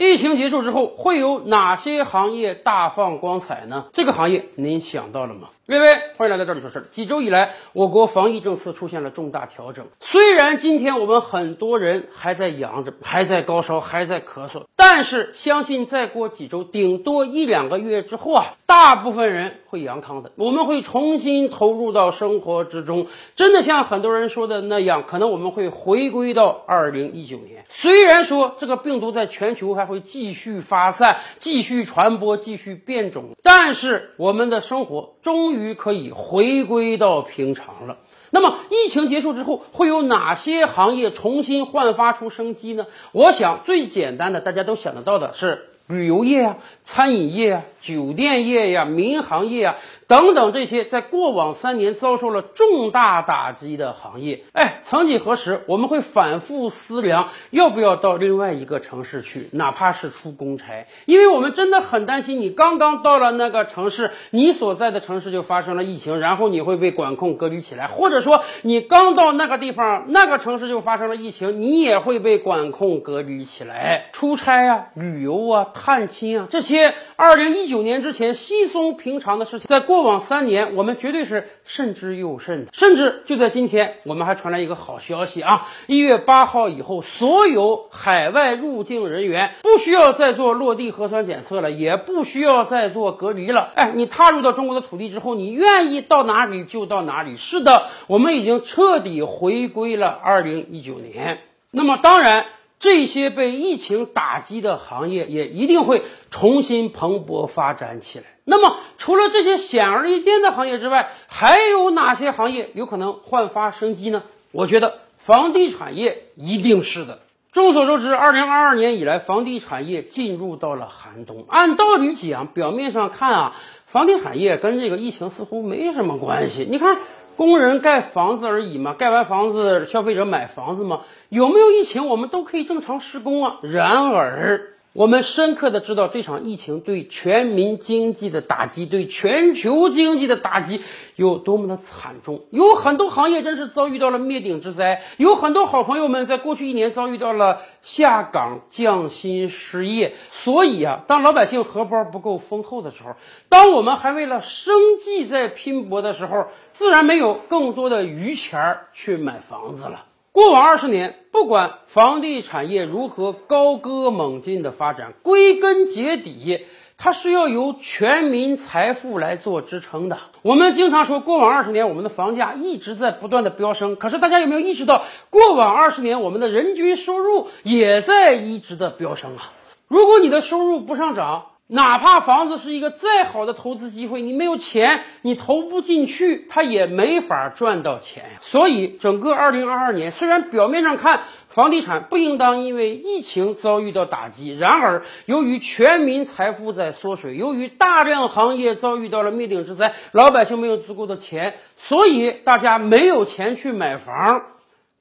疫情结束之后，会有哪些行业大放光彩呢？这个行业您想到了吗？微微，欢迎来到这里说事儿。几周以来，我国防疫政策出现了重大调整。虽然今天我们很多人还在阳着，还在高烧，还在咳嗽，但是相信再过几周，顶多一两个月之后啊，大部分人会阳康的。我们会重新投入到生活之中。真的像很多人说的那样，可能我们会回归到二零一九年。虽然说这个病毒在全球还会继续发散、继续传播、继续变种，但是我们的生活终于可以回归到平常了。那么，疫情结束之后，会有哪些行业重新焕发出生机呢？我想，最简单的，大家都想得到的是旅游业呀、餐饮业呀、酒店业呀、民航业呀等等这些在过往三年遭受了重大打击的行业。哎，曾几何时，我们会反复思量要不要到另外一个城市去，哪怕是出公差，因为我们真的很担心，你刚刚到了那个城市，你所在的城市就发生了疫情，然后你会被管控隔离起来，或者说你刚到那个地方，那个城市就发生了疫情，你也会被管控隔离起来。出差啊，旅游啊，探亲啊，这些二零一九年之前稀松平常的事情，在过过往三年，我们绝对是慎之又慎的。甚至就在今天，我们还传来一个好消息啊！一月八号以后，所有海外入境人员不需要再做落地核酸检测了，也不需要再做隔离了。哎，你踏入到中国的土地之后，你愿意到哪里就到哪里。是的，我们已经彻底回归了二零一九年。那么，当然。这些被疫情打击的行业也一定会重新蓬勃发展起来。那么，除了这些显而易见的行业之外，还有哪些行业有可能焕发生机呢？我觉得房地产业一定是的。众所周知，二零二二年以来，房地产业进入到了寒冬。按道理讲，表面上看啊，房地产业跟这个疫情似乎没什么关系。你看。工人盖房子而已嘛，盖完房子，消费者买房子嘛，有没有疫情，我们都可以正常施工啊。然而，我们深刻的知道这场疫情对全民经济的打击，对全球经济的打击有多么的惨重。有很多行业真是遭遇到了灭顶之灾，有很多好朋友们在过去一年遭遇到了下岗、降薪、失业。所以啊，当老百姓荷包不够丰厚的时候，当我们还为了生计在拼搏的时候，自然没有更多的余钱去买房子了。过往二十年，不管房地产业如何高歌猛进的发展，归根结底，它是要由全民财富来做支撑的。我们经常说，过往二十年，我们的房价一直在不断的飙升。可是，大家有没有意识到，过往二十年，我们的人均收入也在一直的飙升啊？如果你的收入不上涨，哪怕房子是一个再好的投资机会，你没有钱，你投不进去，它也没法赚到钱呀。所以，整个二零二二年，虽然表面上看房地产不应当因为疫情遭遇到打击，然而由于全民财富在缩水，由于大量行业遭遇到了灭顶之灾，老百姓没有足够的钱，所以大家没有钱去买房。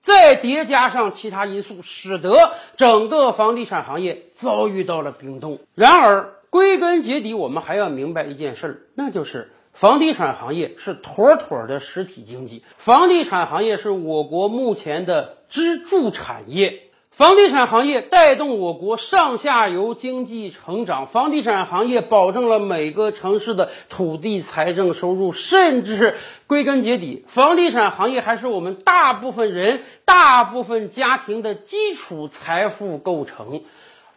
再叠加上其他因素，使得整个房地产行业遭遇到了冰冻。然而，归根结底，我们还要明白一件事儿，那就是房地产行业是妥妥的实体经济，房地产行业是我国目前的支柱产业。房地产行业带动我国上下游经济成长，房地产行业保证了每个城市的土地财政收入，甚至是归根结底，房地产行业还是我们大部分人、大部分家庭的基础财富构成。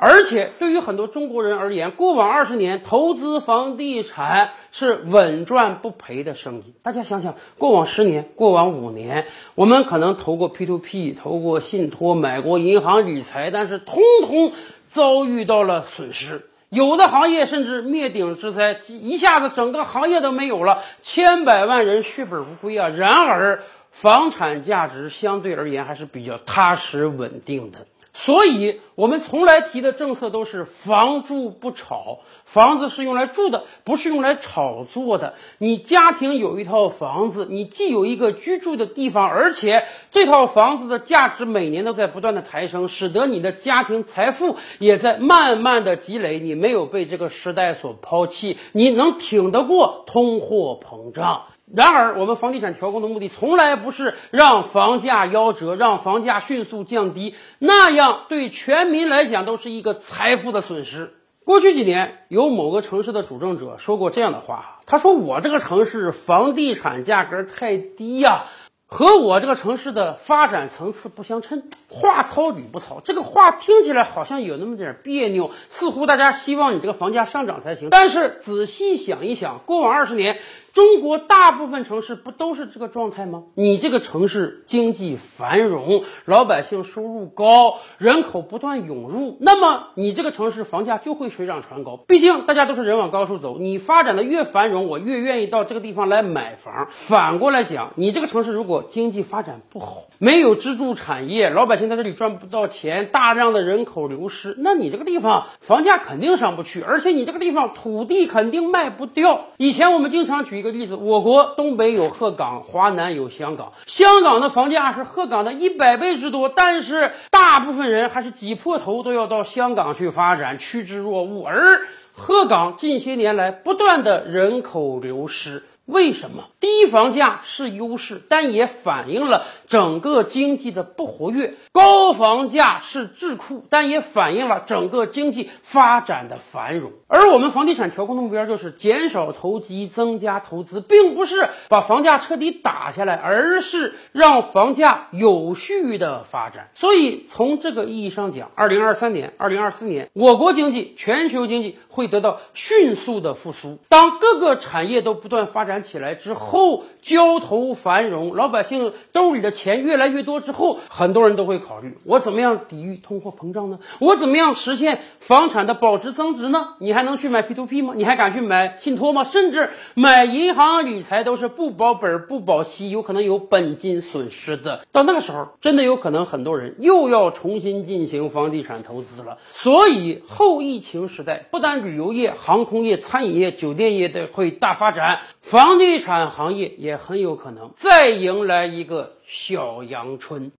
而且，对于很多中国人而言，过往二十年投资房地产是稳赚不赔的生意。大家想想，过往十年、过往五年，我们可能投过 P to P，投过信托，买过银行理财，但是通通遭遇到了损失。有的行业甚至灭顶之灾，一下子整个行业都没有了，千百万人血本无归啊！然而，房产价值相对而言还是比较踏实稳定的。所以，我们从来提的政策都是房住不炒，房子是用来住的，不是用来炒作的。你家庭有一套房子，你既有一个居住的地方，而且这套房子的价值每年都在不断的抬升，使得你的家庭财富也在慢慢的积累。你没有被这个时代所抛弃，你能挺得过通货膨胀。然而，我们房地产调控的目的从来不是让房价夭折，让房价迅速降低，那样对全民来讲都是一个财富的损失。过去几年，有某个城市的主政者说过这样的话，他说：“我这个城市房地产价格太低呀。”和我这个城市的发展层次不相称，话糙理不糙。这个话听起来好像有那么点别扭，似乎大家希望你这个房价上涨才行。但是仔细想一想，过往二十年。中国大部分城市不都是这个状态吗？你这个城市经济繁荣，老百姓收入高，人口不断涌入，那么你这个城市房价就会水涨船高。毕竟大家都是人往高处走，你发展的越繁荣，我越愿意到这个地方来买房。反过来讲，你这个城市如果经济发展不好，没有支柱产业，老百姓在这里赚不到钱，大量的人口流失，那你这个地方房价肯定上不去，而且你这个地方土地肯定卖不掉。以前我们经常举。一个例子，我国东北有鹤岗，华南有香港。香港的房价是鹤岗的一百倍之多，但是大部分人还是挤破头都要到香港去发展，趋之若鹜。而鹤岗近些年来不断的人口流失。为什么低房价是优势，但也反映了整个经济的不活跃；高房价是智库，但也反映了整个经济发展的繁荣。而我们房地产调控的目标就是减少投机，增加投资，并不是把房价彻底打下来，而是让房价有序的发展。所以从这个意义上讲，二零二三年、二零二四年，我国经济、全球经济会得到迅速的复苏。当各个产业都不断发展。起来之后，交投繁荣，老百姓兜里的钱越来越多之后，很多人都会考虑：我怎么样抵御通货膨胀呢？我怎么样实现房产的保值增值呢？你还能去买 P to P 吗？你还敢去买信托吗？甚至买银行理财都是不保本、不保息，有可能有本金损失的。到那个时候，真的有可能很多人又要重新进行房地产投资了。所以，后疫情时代，不但旅游业、航空业、餐饮业、酒店业的会大发展，房地产行业也很有可能再迎来一个小阳春。